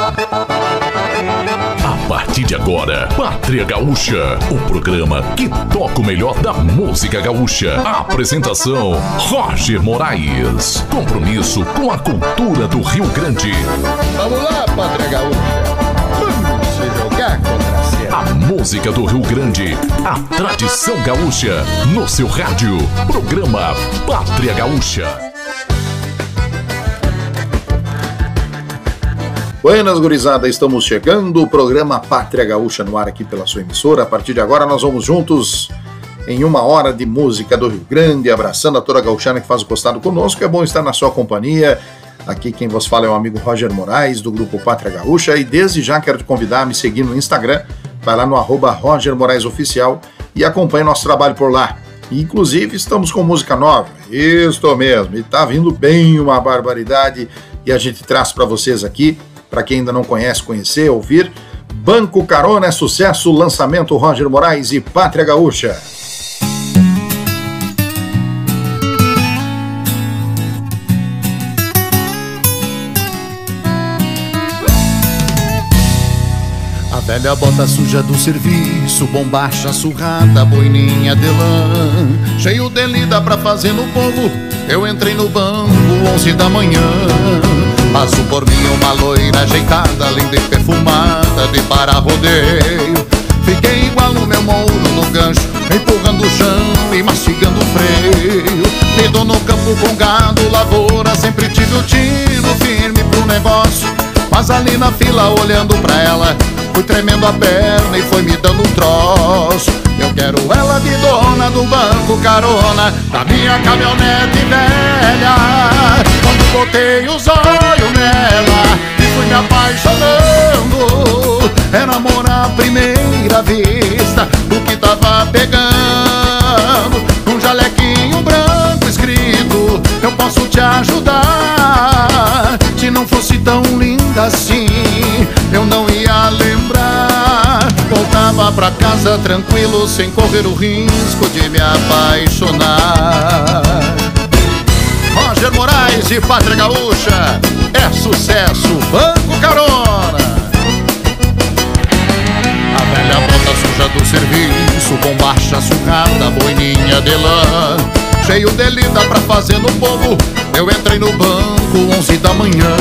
A partir de agora, Pátria Gaúcha, o programa que toca o melhor da música gaúcha. Apresentação: Roger Moraes. Compromisso com a cultura do Rio Grande. Vamos lá, Pátria Gaúcha. Vamos se jogar contra a cena. A música do Rio Grande, a tradição gaúcha, no seu rádio. Programa Pátria Gaúcha. Buenas, gurizada, estamos chegando. O programa Pátria Gaúcha no ar aqui pela sua emissora. A partir de agora, nós vamos juntos em uma hora de música do Rio Grande, abraçando a toda gauchana que faz o costado conosco. É bom estar na sua companhia. Aqui quem vos fala é o amigo Roger Moraes, do grupo Pátria Gaúcha. E desde já quero te convidar a me seguir no Instagram. Vai lá no arroba Roger Moraes Oficial e acompanhe nosso trabalho por lá. Inclusive, estamos com música nova. Isso mesmo. E tá vindo bem uma barbaridade. E a gente traz para vocês aqui para quem ainda não conhece, conhecer, ouvir. Banco Carona é sucesso, lançamento Roger Moraes e Pátria Gaúcha. A velha bota suja do serviço, bombacha surrada, boininha de lã. Cheio de lida pra fazer no povo, eu entrei no banco, onze da manhã. Passo por mim uma loira ajeitada, linda e perfumada de para rodeio. Fiquei igual no meu mouro no gancho, empurrando o chão e mastigando o freio. Lido no campo com gado, lavoura, sempre tive o tiro firme pro negócio. Mas ali na fila, olhando pra ela, fui tremendo a perna e foi me dando um troço. Eu quero ela de dona do banco carona da minha caminhonete velha. Quando botei os olhos nela e fui me apaixonando, era amor à primeira vista, o que tava pegando. Um jalequinho branco escrito, eu posso te ajudar. Se não fosse tão linda assim, eu não ia lembrar. Voltava pra casa tranquilo, sem correr o risco de me apaixonar. Roger Moraes e Pátria Gaúcha, é sucesso, Banco Carona. A velha bota suja do serviço, bombacha surrada, boininha de lã. Cheio de lida pra fazer no povo, eu entrei no banco, onze da manhã.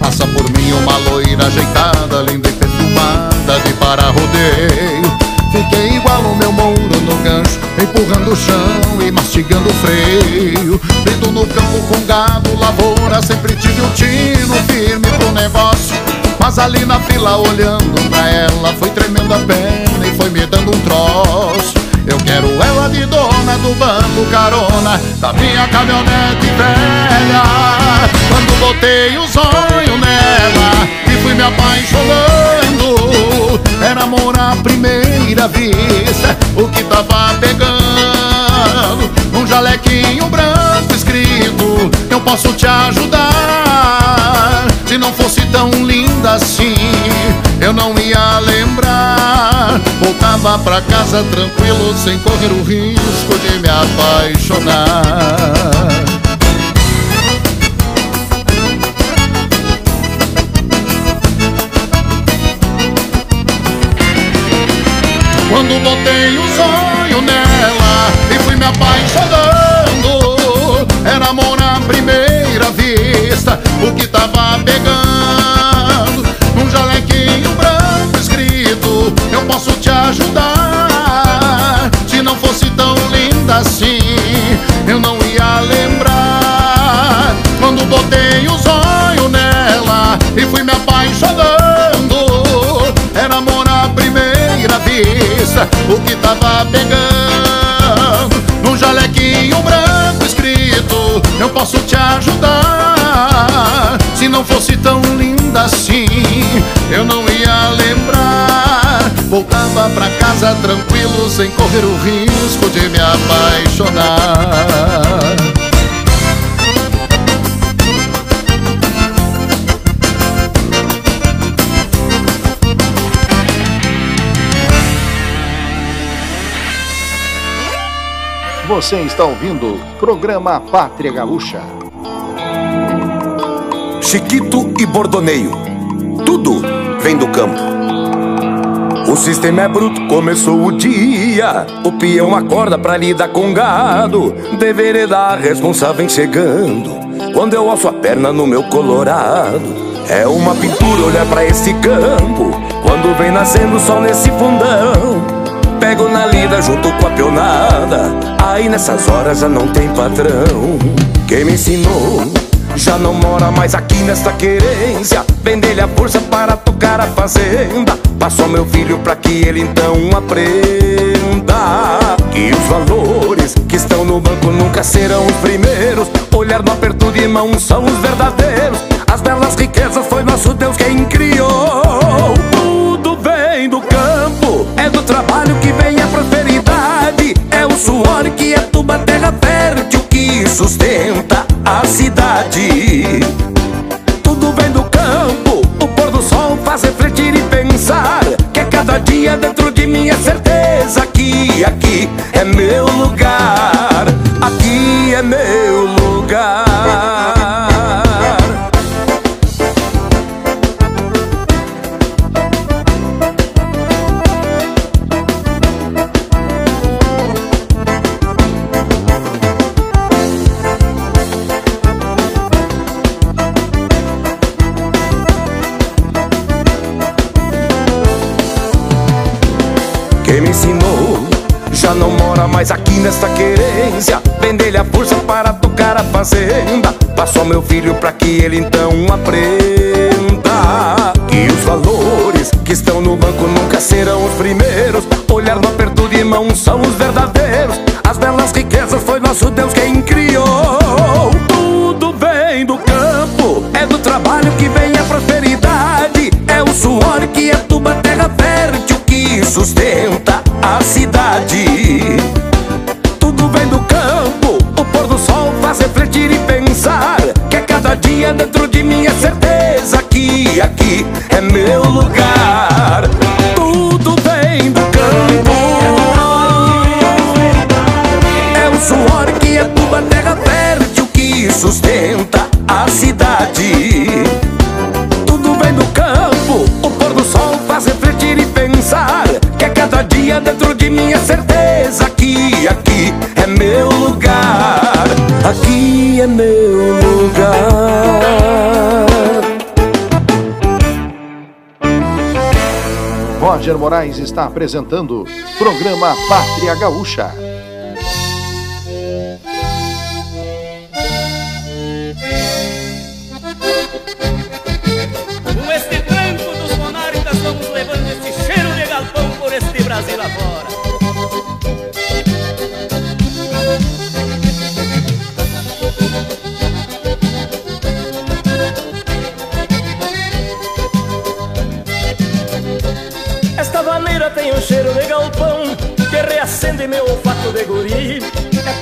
Passa por mim uma loira ajeitada, linda e perfumada de para rodeio. Fiquei igual o meu mouro no gancho, empurrando o chão e mastigando o freio. Lido no campo com gado, lavoura, sempre tive o tino firme pro negócio. Mas ali na fila, olhando pra ela, foi tremendo a perna e foi me dando um troço. Carona da minha caminhonete velha. Quando botei os olhos nela e fui me apaixonando, era amor à primeira vista, o que tava pegando. Um jalequinho branco escrito, eu posso te ajudar. Se não fosse tão linda assim, eu não ia lembrar. Voltava pra casa tranquilo, sem correr o risco de me apaixonar. Quando botei os olhos nela e fui me apaixonando, era amor à primeira vista, o que tava pegando. Posso te ajudar. Se não fosse tão linda assim, eu não ia lembrar. Quando botei os olhos nela e fui me apaixonando, era amor à primeira vista, o que tava pegando. Num jalequinho branco escrito, eu posso te ajudar. Se não fosse tão linda assim, eu não ia. Voltava pra casa tranquilo, sem correr o risco de me apaixonar. Você está ouvindo o programa Pátria Gaúcha. Chiquito e Bordoneio. tudo vem do campo. O sistema é bruto, começou o dia. O peão acorda pra lidar com gado. Deveria dar responsável chegando. Quando eu alço a perna no meu colorado. É uma pintura olhar pra esse campo. Quando vem nascendo o sol nesse fundão. Pego na lida junto com a pionada. Aí nessas horas já não tem patrão. Quem me ensinou já não mora mais aqui nesta querência. Vender-lhe a força para tocar a fazenda. Passou meu filho para que ele então aprenda Que os valores que estão no banco nunca serão os primeiros. Olhar no aperto de mão são os verdadeiros. As belas riquezas foi nosso Deus quem criou. Tudo vem do campo, é do trabalho que vem a prosperidade. É o suor que é tuba terra fértil sustenta a cidade. Tudo vem do campo, o pôr do sol faz refletir e pensar que cada dia dentro de mim é certeza que aqui é meu lugar, ele então aprenda Que os valores que estão no banco nunca serão os primeiros sustenta a cidade Tudo vem do campo O pôr do sol faz refletir e pensar Que a cada dia dentro de mim é certeza Que aqui é meu lugar aqui é meu lugar. Roger Moraes está apresentando programa Pátria Gaúcha.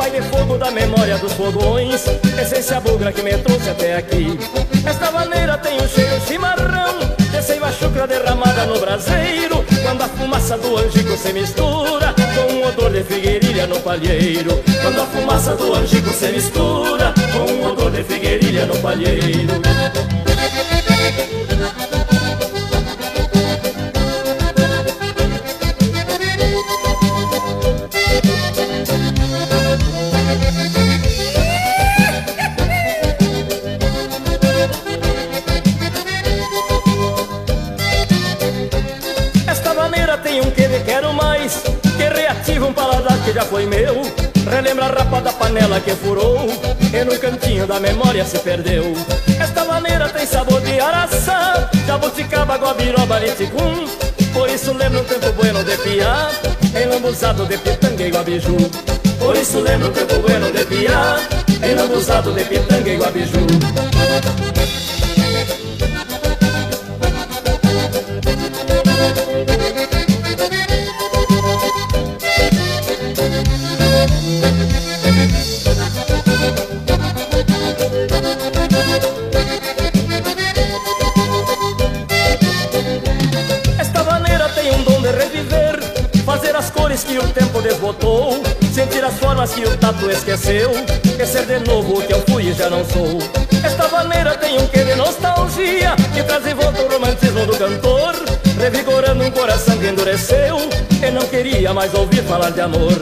De fogo da memória dos fogões, essência bugra que me trouxe até aqui. Esta maneira tem um cheiro chimarrão, de seiva chucra derramada no braseiro. Quando a fumaça do angico se mistura com um odor de figueirilha no palheiro. Quando a fumaça do angico se mistura com um odor de figueirilha no palheiro. Já foi meu. Relembra a rapa da panela que furou E no cantinho da memória se perdeu. Esta maneira tem sabor de araçá Jabuticaba, guabiroba, liticum Por isso lembra um tempo bueno de piá Enlambuzado de pitanga e guabiju. Por isso lembra um tempo bueno de piá Enlambuzado de pitanga e guabiju Que o tato esqueceu. Esquecer de novo o que eu fui e já não sou. Esta maneira tem um quê de nostalgia Que traz de volta o romantismo do cantor. Revigorando um coração que endureceu E não queria mais ouvir falar de amor.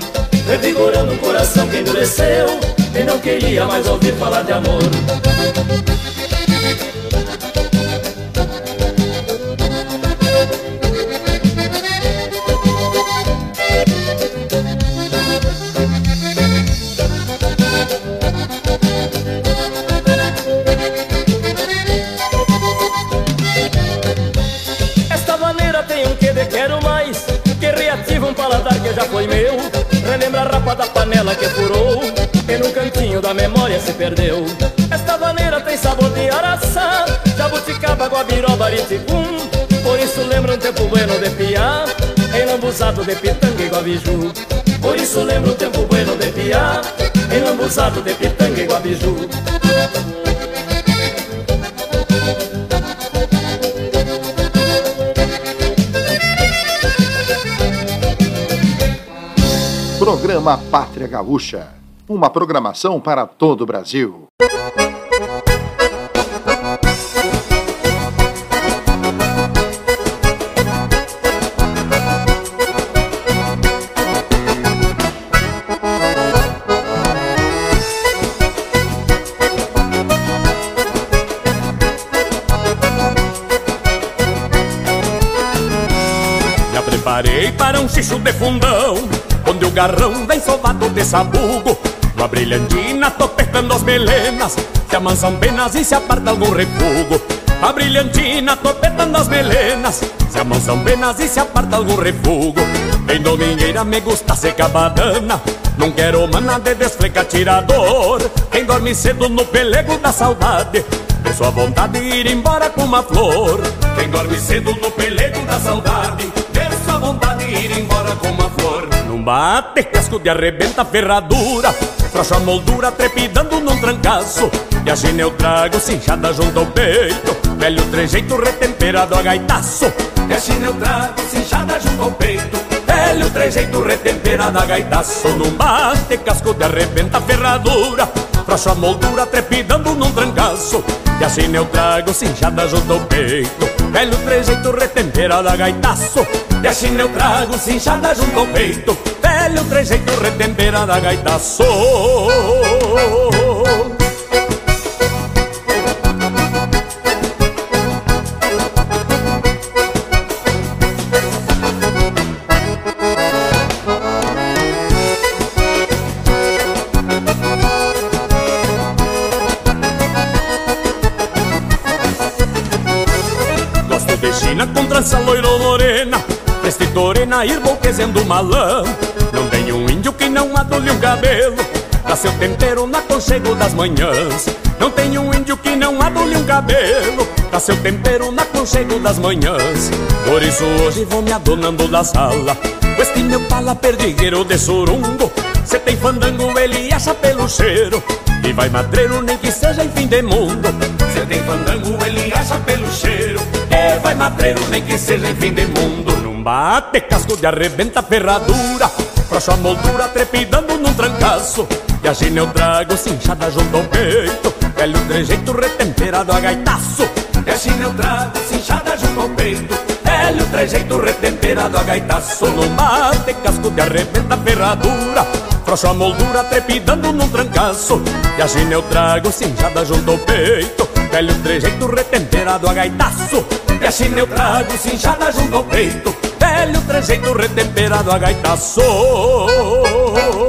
Revigorando um coração que endureceu E não queria mais ouvir falar de amor panela que furou E num cantinho da memória se perdeu. Esta maneira tem sabor de araçá Jabuticaba, guabiroba, riticum Por isso lembra um tempo bueno de piá Enlambuzado de pitanga e guabiju Por isso lembra um tempo bueno de piá Enlambuzado de pitanga e guabiju Programa Pátria Gaúcha. Uma programação para todo o Brasil. Já preparei para um xixo de fundão garrão vem sovado de sabugo. Uma brilhantina topetando as melenas Se amansam penas e se aparta algum refugo. A brilhantina topetando as melenas Se amansam penas e se aparta algum refugo. Em domingueira me gusta seca badana Não quero mana de desfleca tirador. Quem dorme cedo no pelego da saudade Tem sua vontade de ir embora com uma flor. Quem dorme cedo no pelego da saudade Tem sua vontade de ir embora com uma flor Bate casco de arrebenta ferradura Frouxa moldura trepidando num trancaço. E a china eu trago cinchada junto ao peito Velho trejeito retemperado a gaitaço. E a china eu trago cinchada junto ao peito Velho trejeito retemperado a gaitaço. Num bate casco de arrebenta ferradura Frouxa moldura trepidando num trancaço. E assim eu trago cinchada junto ao peito Velho trejeito retemperado a gaitaço E assim eu trago cinchada junto ao peito. Velho trejeito retemperado a gaitaço trança loiro morena Prestitorena, irmouquezendo malão Não tem um índio que não adule um cabelo Dá seu tempero na conchego das manhãs. Não tem um índio que não adule um cabelo Dá seu tempero na conchego das manhãs. Por isso hoje vou me adonando da sala Com este meu pala perdigueiro de surungo. Cê tem fandango, ele acha pelo cheiro E vai madreiro nem que seja em fim de mundo. Cê tem fandango, ele acha pelo cheiro vai madreiro nem que seja em fim de mundo. Num bate casco de arrebenta ferradura Frouxa a moldura trepidando num trancaço. E a gina eu trago cinchada junto ao peito Velho trejeito retemperado a gaitaço. E a gina eu trago cinchada junto ao peito Velho trejeito retemperado a gaitaço. Num bate casco de arrebenta ferradura Frouxa a moldura trepidando num trancaço. E a gina eu trago cinchada junto ao peito Velho trejeito retemperado a gaitaço E a china eu trago cinchada junto ao peito. Velho trejeito retemperado a gaitaço. Num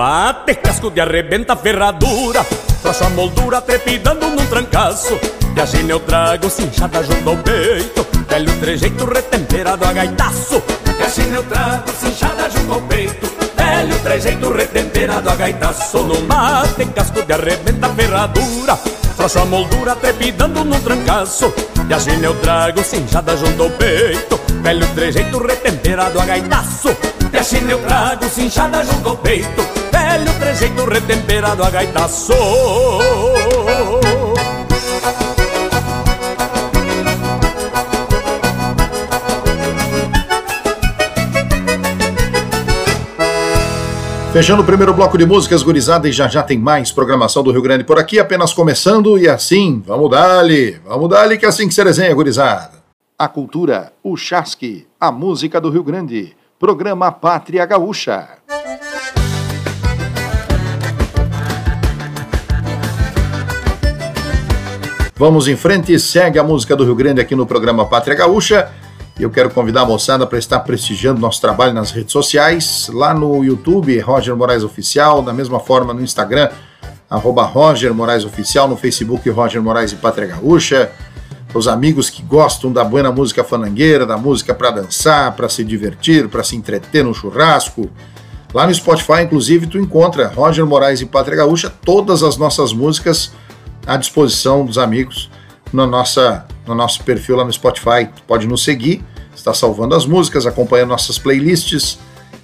bate casco de arrebenta ferradura. Frouxa a moldura trepidando num trancaço. E a gina eu trago cinchada junto ao peito. Velho trejeito retemperado a gaitaço. E a gina eu trago cinchada junto ao peito. Velho trejeito retemperado a gaitaço. Num bate casco de arrebenta ferradura. Frouxa a moldura trepidando num trancaço. E a gina eu trago cinchada junto ao peito. Velho trejeito retemperado a gaitaço A china eu trago cinchada junto ao peito. Velho trejeito retemperado a gaitaço. Fechando o primeiro bloco de músicas, gurizada, e já já tem mais programação do Rio Grande por aqui, apenas começando, e assim, vamos dali, vamos dali, que é assim que se resenha, gurizada. A cultura, o chasque, a música do Rio Grande, programa Pátria Gaúcha. Vamos em frente, segue a música do Rio Grande aqui no programa Pátria Gaúcha. E eu quero convidar a moçada para estar prestigiando nosso trabalho nas redes sociais, lá no YouTube, Roger Moraes Oficial, da mesma forma no Instagram, arroba Roger Moraes Oficial, no Facebook Roger Moraes e Pátria Gaúcha. Os amigos que gostam da boa música fanangueira, da música para dançar, para se divertir, para se entreter no churrasco. Lá no Spotify, inclusive, tu encontra Roger Moraes e Pátria Gaúcha, todas as nossas músicas à disposição dos amigos no, nossa, no nosso perfil lá no Spotify. Tu pode nos seguir está salvando as músicas, acompanhando nossas playlists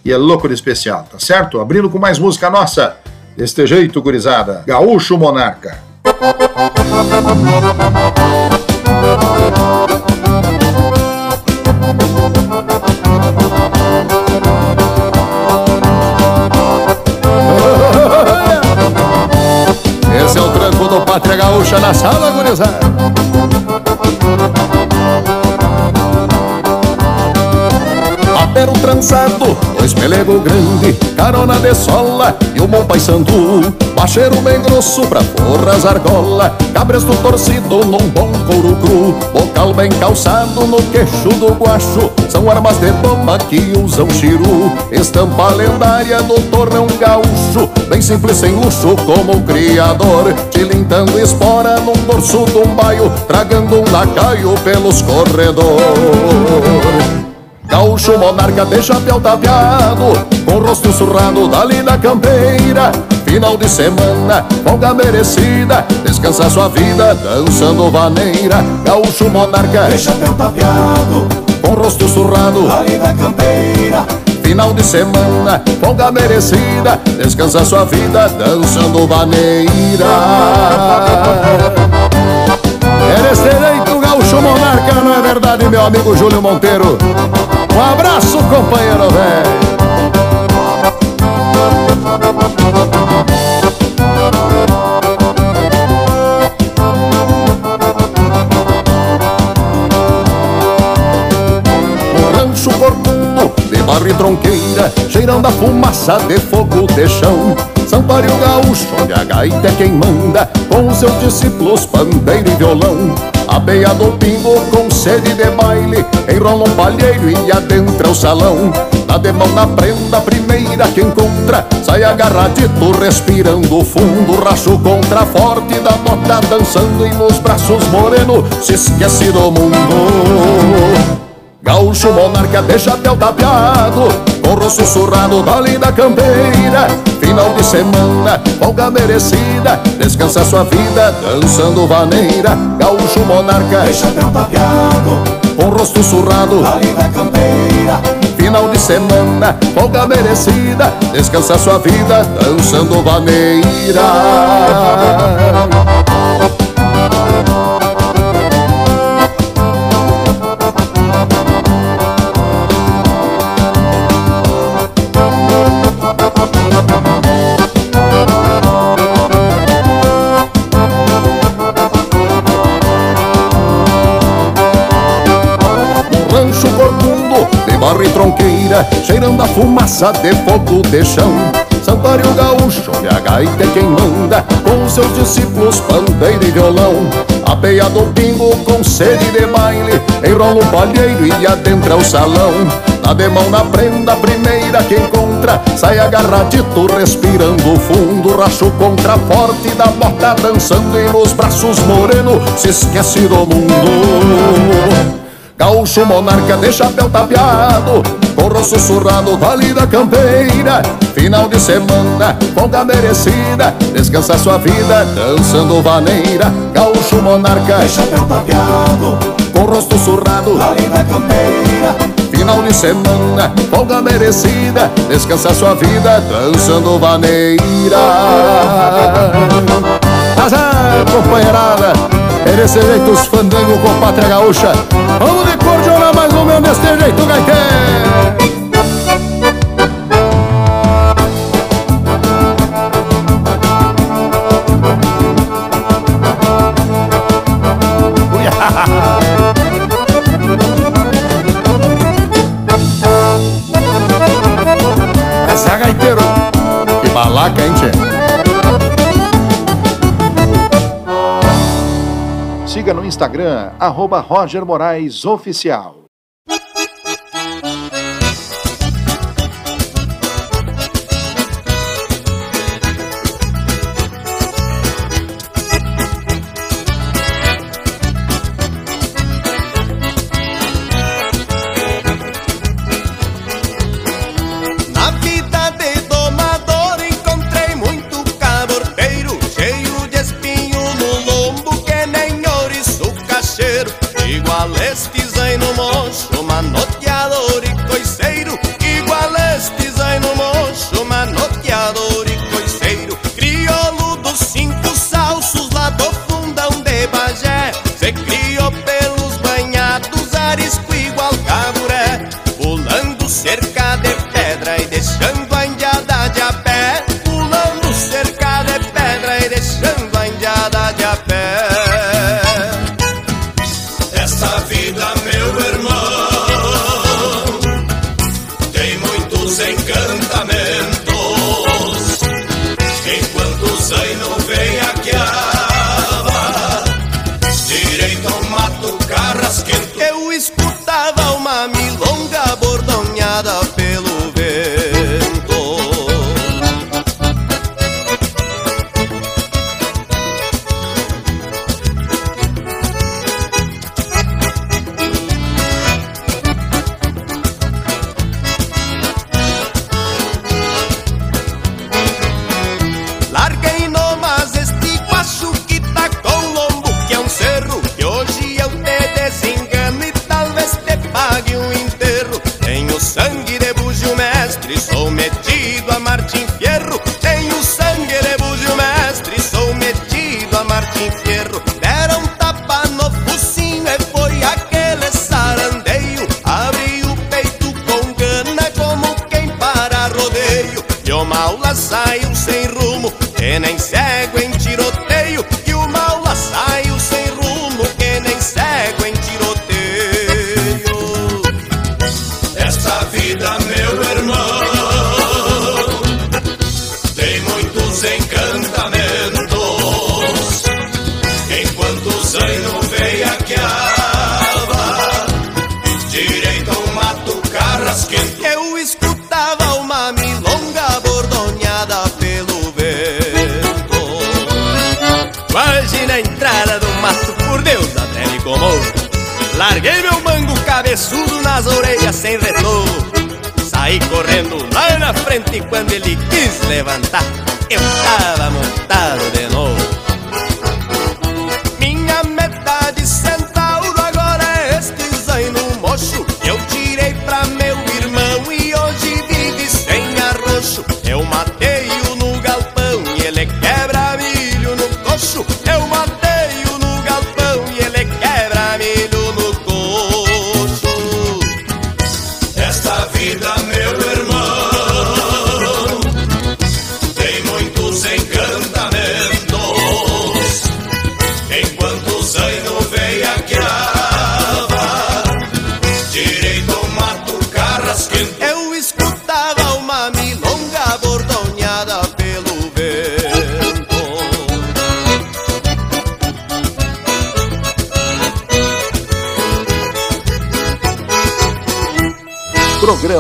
e é louco de especial, tá certo? Abrindo com mais música nossa, deste jeito, gurizada, Gaúcho Monarca. Esse é o tranco do Pátria Gaúcha na sala, gurizada. Pero trançado, dois pelego grande, carona de sola e um bom sandu. Bacheiro bem grosso pra forras argola, cabresto torcido num bom couro cru, bocal bem calçado no queixo do guacho, são armas de bomba que usam chiru. Estampa lendária do torrão gaúcho, bem simples sem luxo como o criador, tilintando espora num dorso de um baio, tragando um lacaio pelos corredores. Gaúcho monarca de chapéu tapeado Com rosto surrado dali da campeira Final de semana, folga merecida Descansa sua vida dançando vaneira. Gaúcho monarca de chapéu tapeado. Com rosto surrado. Dali da campeira. Final de semana, folga merecida Descansa sua vida dançando vaneira. Eres direito, gaúcho monarca, não é verdade, meu amigo Júlio Monteiro? Um abraço, companheiro velho. Corcudo de barro e tronqueira, cheirando a fumaça de fogo de chão. Santuário gaúcho, onde a gaita é quem manda, com seus discípulos, pandeiro e violão. A beia do pingo com sede de baile Enrola um palheiro e adentra o salão Na demão na prenda, primeira que encontra Sai agarradito, respirando fundo Racho contra forte da bota Dançando e nos braços moreno Se esquece do mundo Gaúcho monarca de chapéu tapeado Com rosto surrado dali da campeira. Final de semana, folga merecida Descansa sua vida dançando vaneira. Gaúcho monarca de chapéu tapeado Com rosto surrado dali da campeira. Final de semana, folga merecida Descansa sua vida dançando vaneira cheirando a fumaça de fogo de chão. Santuário gaúcho, onde a gaita é quem manda, com seus discípulos pandeiro e violão. A peia do pingo com sede de baile, enrola um palheiro e adentra o salão. Na demão na prenda, primeira que encontra, sai agarradito, respirando fundo, racho contra forte da bota, dançando e nos braços moreno, se esquece do mundo. Gaúcho monarca de chapéu tapeado Corro sussurrado dali da campeira. Final de semana, folga merecida Descansa sua vida dançando vaneira. Gaúcho monarca De chapéu tapeado Com rosto surrado Ali na campeira. Final de semana, folga merecida Descansa sua vida dançando vaneira É, companheirada. É desse jeito os fandango com pátria gaúcha. Vamos de cordiona mais ou menos desse jeito, gaiteiro Instagram, arroba Roger Moraes Oficial. sem retorno. Saí correndo lá na frente quando ele quis levantar.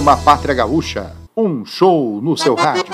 Programa Pátria Gaúcha, um show no seu rádio.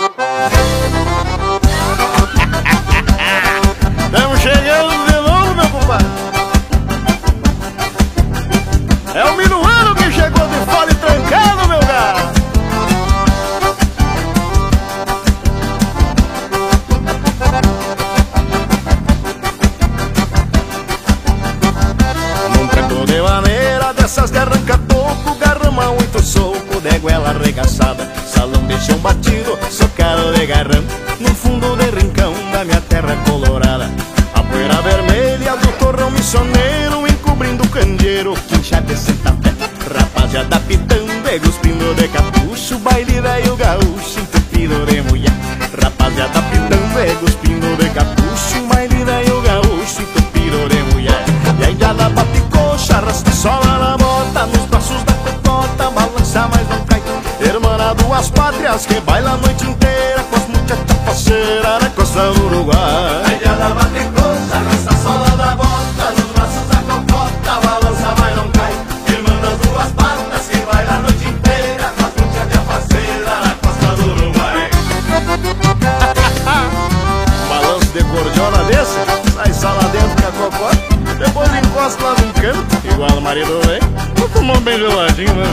consumer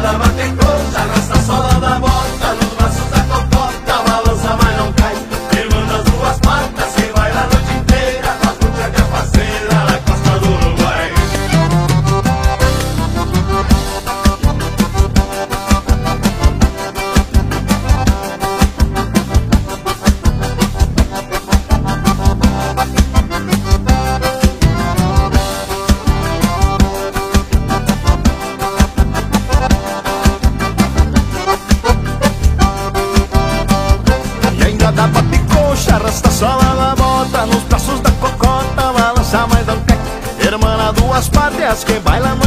nada más te até as que bailam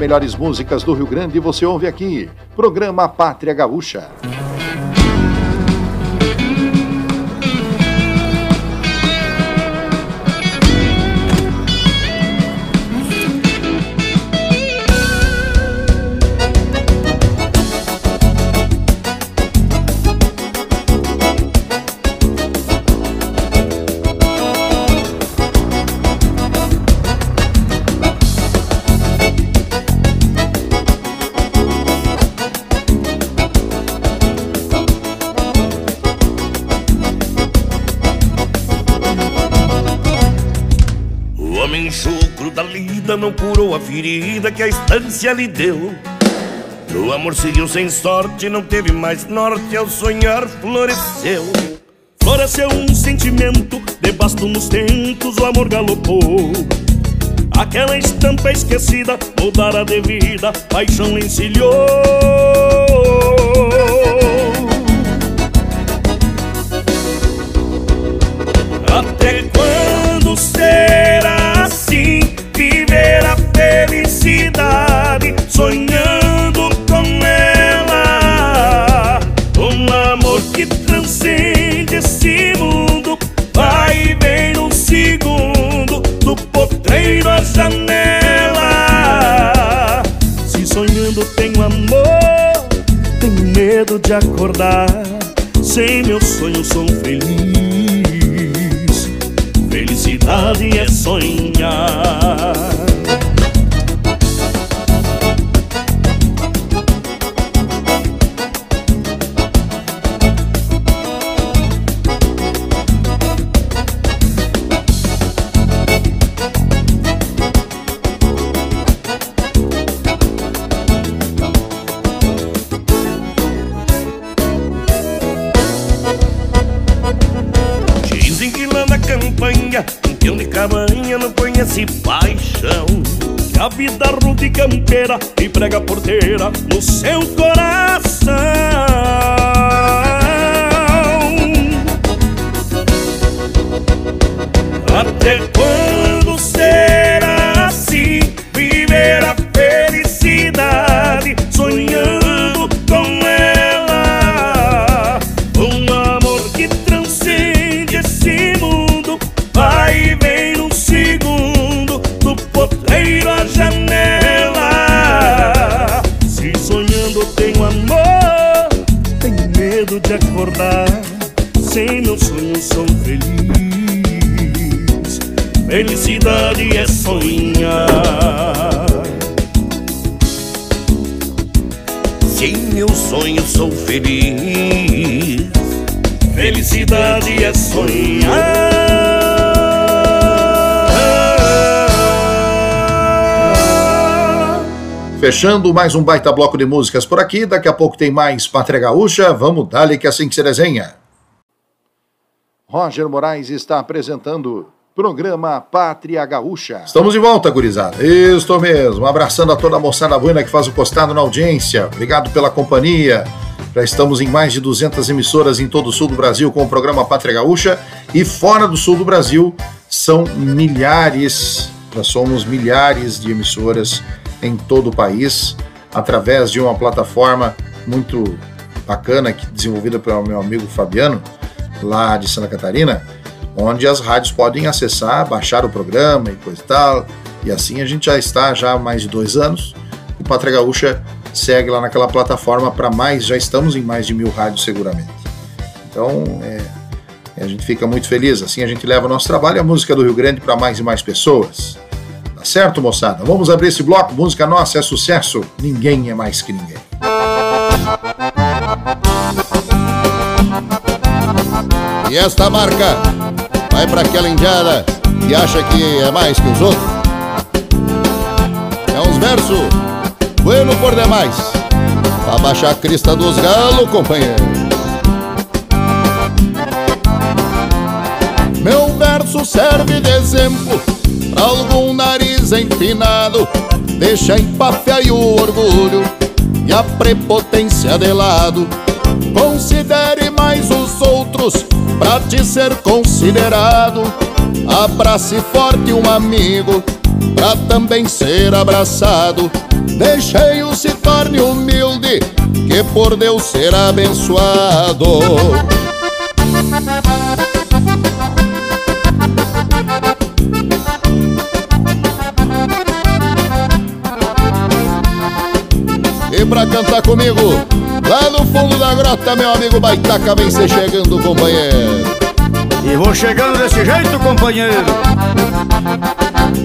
melhores músicas do Rio Grande você ouve aqui. Programa Pátria Gaúcha. não curou a ferida que a estância lhe deu. O amor seguiu sem sorte, não teve mais norte, ao sonhar floresceu. Floresceu um sentimento, debasto nos tempos, o amor galopou. Aquela estampa esquecida, mudara de vida, paixão encilhou. medo de acordar. Sem meus sonhos sou feliz. Felicidade é sonhar. Campeira e prega porteira no seu coração. Meu sonho sou feliz, felicidade é sonhar. Fechando mais um baita bloco de músicas por aqui. Daqui a pouco tem mais Pátria Gaúcha. Vamos dar-lhe que é assim que se desenha. Roger Moraes está apresentando programa Pátria Gaúcha. Estamos de volta, gurizada. Isso mesmo. Abraçando a toda a moçada buena que faz o costado na audiência. Obrigado pela companhia. Já estamos em mais de 200 emissoras em todo o sul do Brasil com o programa Pátria Gaúcha. E fora do sul do Brasil são milhares, já somos milhares de emissoras em todo o país, através de uma plataforma muito bacana, que desenvolvida pelo meu amigo Fabiano, lá de Santa Catarina, onde as rádios podem acessar, baixar o programa e coisa e tal. E assim a gente já está já há mais de dois anos. O Pátria Gaúcha segue lá naquela plataforma para mais, já estamos em mais de mil rádios seguramente. Então é, a gente fica muito feliz. Assim a gente leva o nosso trabalho e a música do Rio Grande para mais e mais pessoas. Tá certo, moçada? Vamos abrir esse bloco. Música nossa é sucesso. Ninguém é mais que ninguém. E esta marca vai para aquela indiada que acha que é mais que os outros. É uns versos bueno por demais, pra baixar a crista dos galos, companheiro. Meu verso serve de exemplo pra algum nariz empinado, deixa empafia aí o orgulho e a prepotência de lado. Considere mais os outros pra te ser considerado. Abrace forte um amigo pra também ser abraçado. Deixei-o se torne humilde, que por Deus será abençoado. E pra cantar comigo, lá no fundo da grota, meu amigo Baitaca vem se chegando, companheiro. E vou chegando desse jeito, companheiro.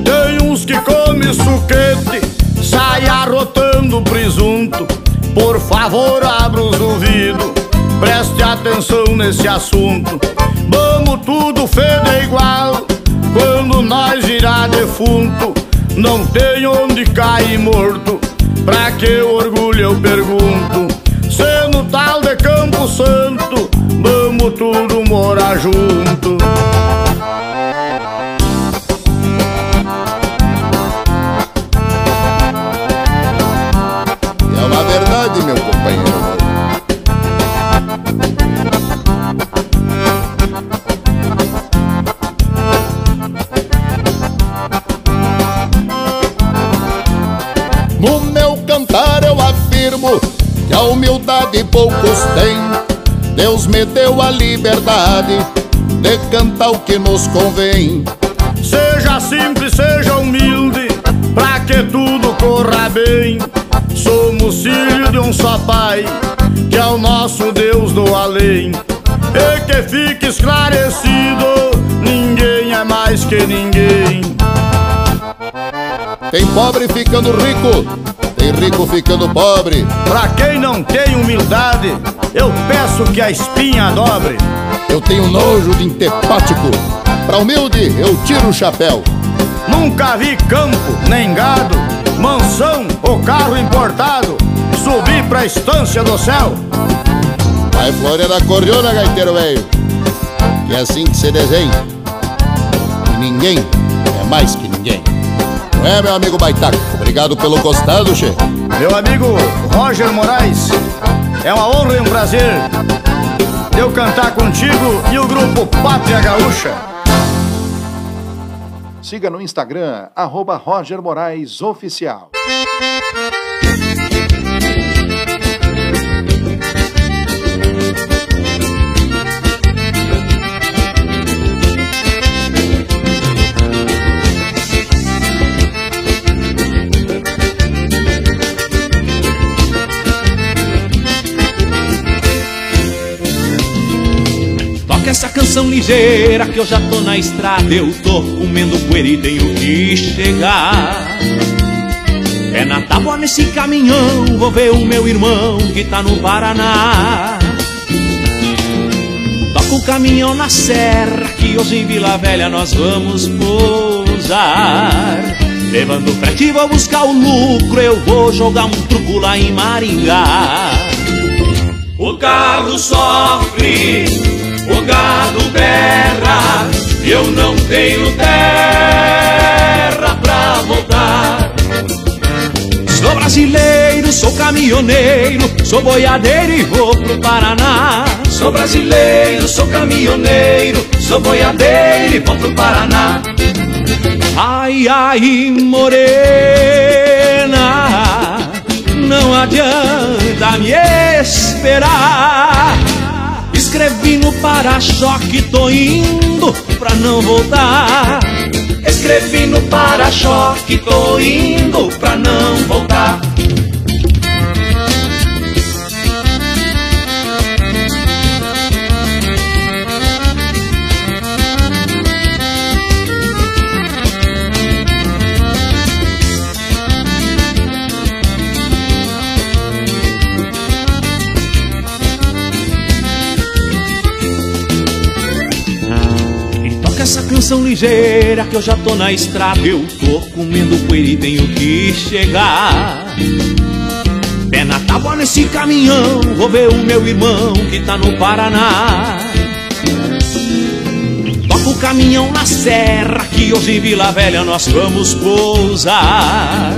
Tem uns que comem suquete, sai arrotando presunto. Por favor, abra os ouvidos, preste atenção nesse assunto. Vamos tudo feder igual, quando nós virar defunto. Não tem onde cair morto, pra que orgulho eu pergunto. Se no tal de Campo Santo, vamos tudo morar junto. É uma verdade, meu companheiro. A humildade poucos têm. Deus me deu a liberdade de cantar o que nos convém. Seja simples, seja humilde, pra que tudo corra bem. Somos filhos de um só Pai, que é o nosso Deus do além. E que fique esclarecido, ninguém é mais que ninguém. Tem pobre ficando rico, tem rico ficando pobre. Pra quem não tem humildade, eu peço que a espinha dobre. Eu tenho nojo de intepático. Pra humilde, eu tiro o chapéu. Nunca vi campo, nem gado, mansão ou carro importado subir pra estância do céu. Vai Floriana Cordiona, gaiteiro velho. Que é assim que se desenha. E ninguém é mais que ninguém. É, meu amigo Baitaco? Obrigado pelo costado, che. Meu amigo Roger Moraes, é uma honra e um prazer eu cantar contigo e o grupo Pátria Gaúcha. Siga no Instagram, arroba Roger Moraes Oficial. Canção ligeira que eu já tô na estrada. Eu tô comendo poeira e tenho que chegar. É na tábua nesse caminhão, vou ver o meu irmão que tá no Paraná. Toca o caminhão na serra, que hoje em Vila Velha nós vamos pousar. Levando frete, vou buscar o lucro, eu vou jogar um truco lá em Maringá. O carro sofre, o gado berra, eu não tenho terra pra voltar. Sou brasileiro, sou caminhoneiro, sou boiadeiro e vou pro Paraná. Sou brasileiro, sou caminhoneiro, sou boiadeiro e vou pro Paraná. Ai, ai, morena, não adianta me esperar. Escrevi no para-choque, tô indo pra não voltar. Escrevi no para-choque, tô indo pra não ligeira que eu já tô na estrada. Eu tô comendo poeira e tenho que chegar. Pé na tábua nesse caminhão, vou ver o meu irmão que tá no Paraná. Toca o caminhão na serra que hoje em Vila Velha nós vamos pousar.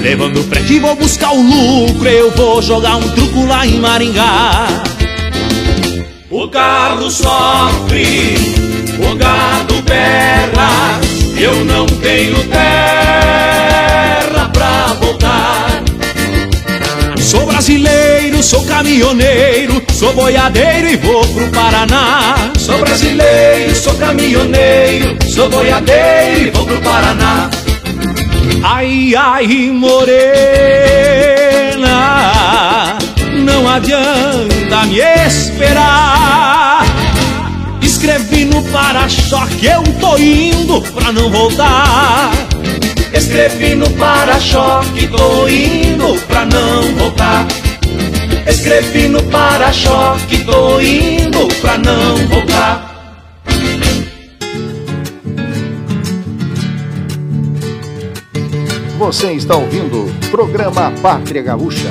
Levando frete, vou buscar o lucro, eu vou jogar um truco lá em Maringá. O carro sofre, o gado berra, eu não tenho terra pra voltar. Sou brasileiro, sou caminhoneiro, sou boiadeiro e vou pro Paraná. Sou brasileiro, sou caminhoneiro, sou boiadeiro e vou pro Paraná. Ai, ai, morena, não adianta me esperar. Escrevi no para-choque, eu tô indo pra não voltar. Escrevi no para-choque, tô indo pra não voltar. Escrevi no para-choque, tô indo pra não voltar. Você está ouvindo o programa Pátria Gaúcha.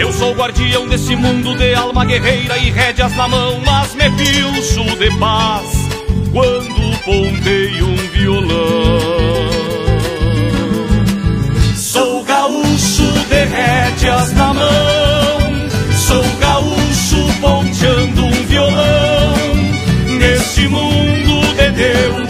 Eu sou guardião desse mundo de alma guerreira e rédeas na mão, mas me pilcho de paz quando ponteio um violão. Sou gaúcho de rédeas na mão, sou gaúcho ponteando um violão. Neste mundo de Deus,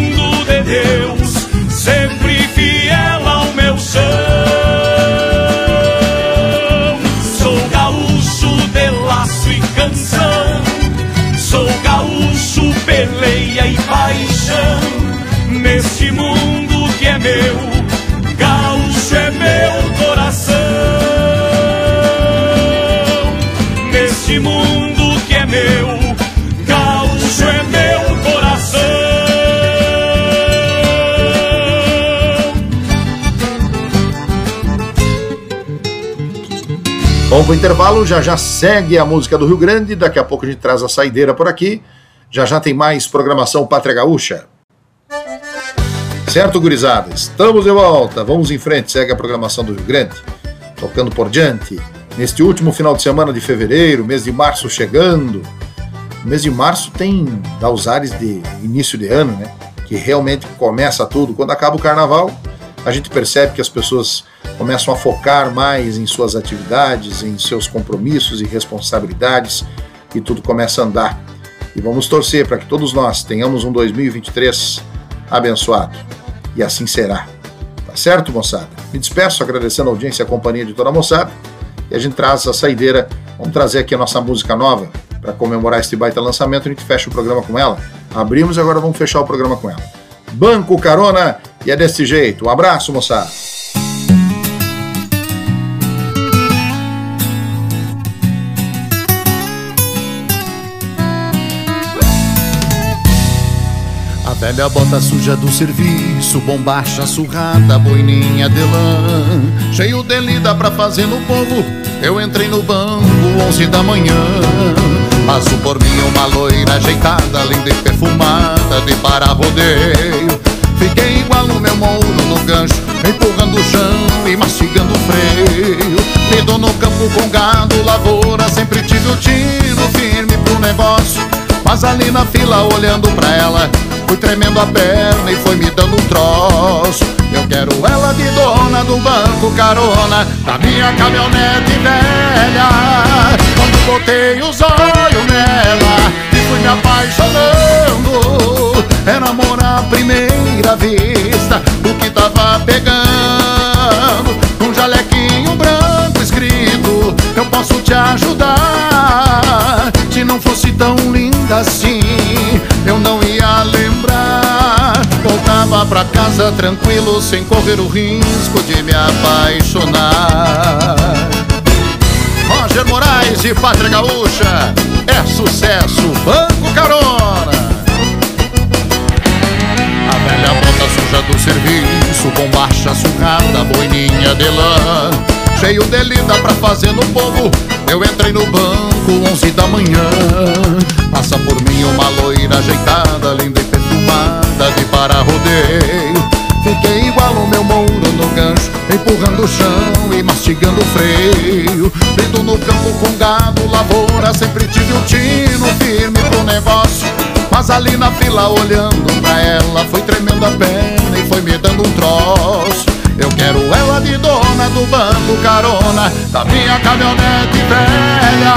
peleia e paixão. Neste mundo que é meu, gaúcho é meu coração. Neste mundo que é meu, gaúcho é meu coração. Vamos pro intervalo, já já segue a música do Rio Grande, daqui a pouco a gente traz a saideira por aqui. Já já tem mais programação Pátria Gaúcha. Certo, gurizada? Estamos de volta. Vamos em frente, segue a programação do Rio Grande. Tocando por diante. Neste último final de semana de fevereiro, mês de março chegando. O mês de março tem dá os ares de início de ano, né? Que realmente começa tudo. Quando acaba o carnaval, a gente percebe que as pessoas começam a focar mais em suas atividades, em seus compromissos e responsabilidades e tudo começa a andar. E vamos torcer para que todos nós tenhamos um 2023 abençoado. E assim será. Tá certo, moçada? Me despeço agradecendo a audiência e a companhia de toda a moçada. E a gente traz a saideira. Vamos trazer aqui a nossa música nova para comemorar este baita lançamento. A gente fecha o programa com ela. Abrimos e agora vamos fechar o programa com ela. Banco Carona e é desse jeito. Um abraço, moçada. Velha bota suja do serviço, bombacha surrada, boininha de lã. Cheio de lida pra fazer no povo, eu entrei no banco, onze da manhã. Passo por mim uma loira ajeitada, linda e perfumada, de para rodeio. Fiquei igual no meu mouro no gancho, empurrando o chão e mastigando o freio. Lido no campo com gado, lavoura, sempre tive o tiro firme pro negócio. Mas ali na fila, olhando pra ela, fui tremendo a perna e foi me dando um troço. Eu quero ela de dona do banco carona, da minha caminhonete velha. Quando botei os olhos nela e fui me apaixonando, era amor à primeira vista, o que tava pegando. Um jalequinho branco escrito, eu posso te ajudar. Se não fosse tão linda assim, eu não. Voltava pra casa tranquilo, sem correr o risco de me apaixonar. Roger Moraes e Pátria Gaúcha, é sucesso, Banco Carona. A velha bota suja do serviço, bombacha surrada, boininha de lã. Cheio de lida pra fazer no povo, eu entrei no banco, onze da manhã. Passa por mim uma loira ajeitada, linda e perfumada, de para rodeio. Fiquei igual o meu mouro no gancho, empurrando o chão e mastigando o freio. Lido no campo com gado, lavoura, sempre tive um tino firme pro negócio. Mas ali na fila olhando pra ela Foi tremendo a perna e foi me dando um troço Eu quero ela de dona do banco carona Da minha caminhonete velha.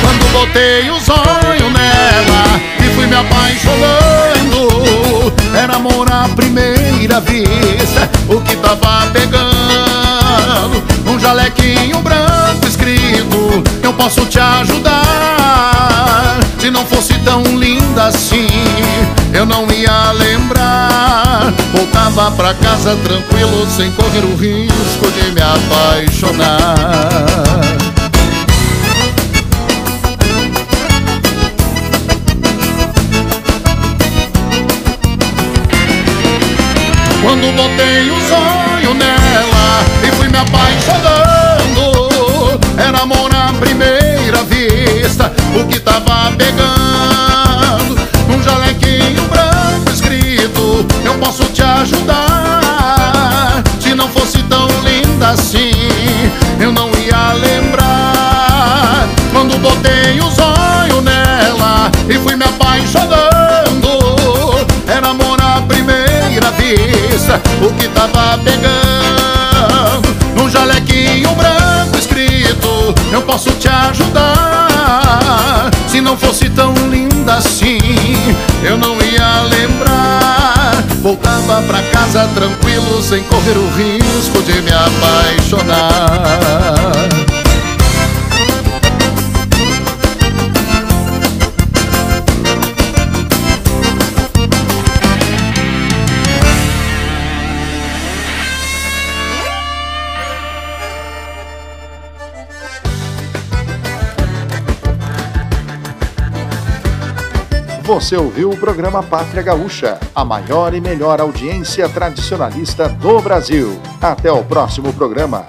Quando botei o sonho nela E fui me apaixonando Era amor à primeira vista O que tava pegando. Um jalequinho branco escrito Eu posso te ajudar Se não fosse tão linda assim Eu não ia lembrar. Voltava pra casa tranquilo Sem correr o risco de me apaixonar. Quando botei o sonho nela e fui me apaixonando Era amor à primeira o que tava pegando. Um jalequinho branco escrito, eu posso te ajudar Se não fosse tão linda assim, eu não ia lembrar. Quando botei o sonho nela e fui me apaixonando Era amor à primeira vista, o que tava pegando. Num jalequinho branco escrito, eu posso te ajudar Se não fosse tão linda assim, eu não ia lembrar. Voltava pra casa tranquilo, sem correr o risco de me apaixonar Você ouviu o programa Pátria Gaúcha, a maior e melhor audiência tradicionalista do Brasil. Até o próximo programa.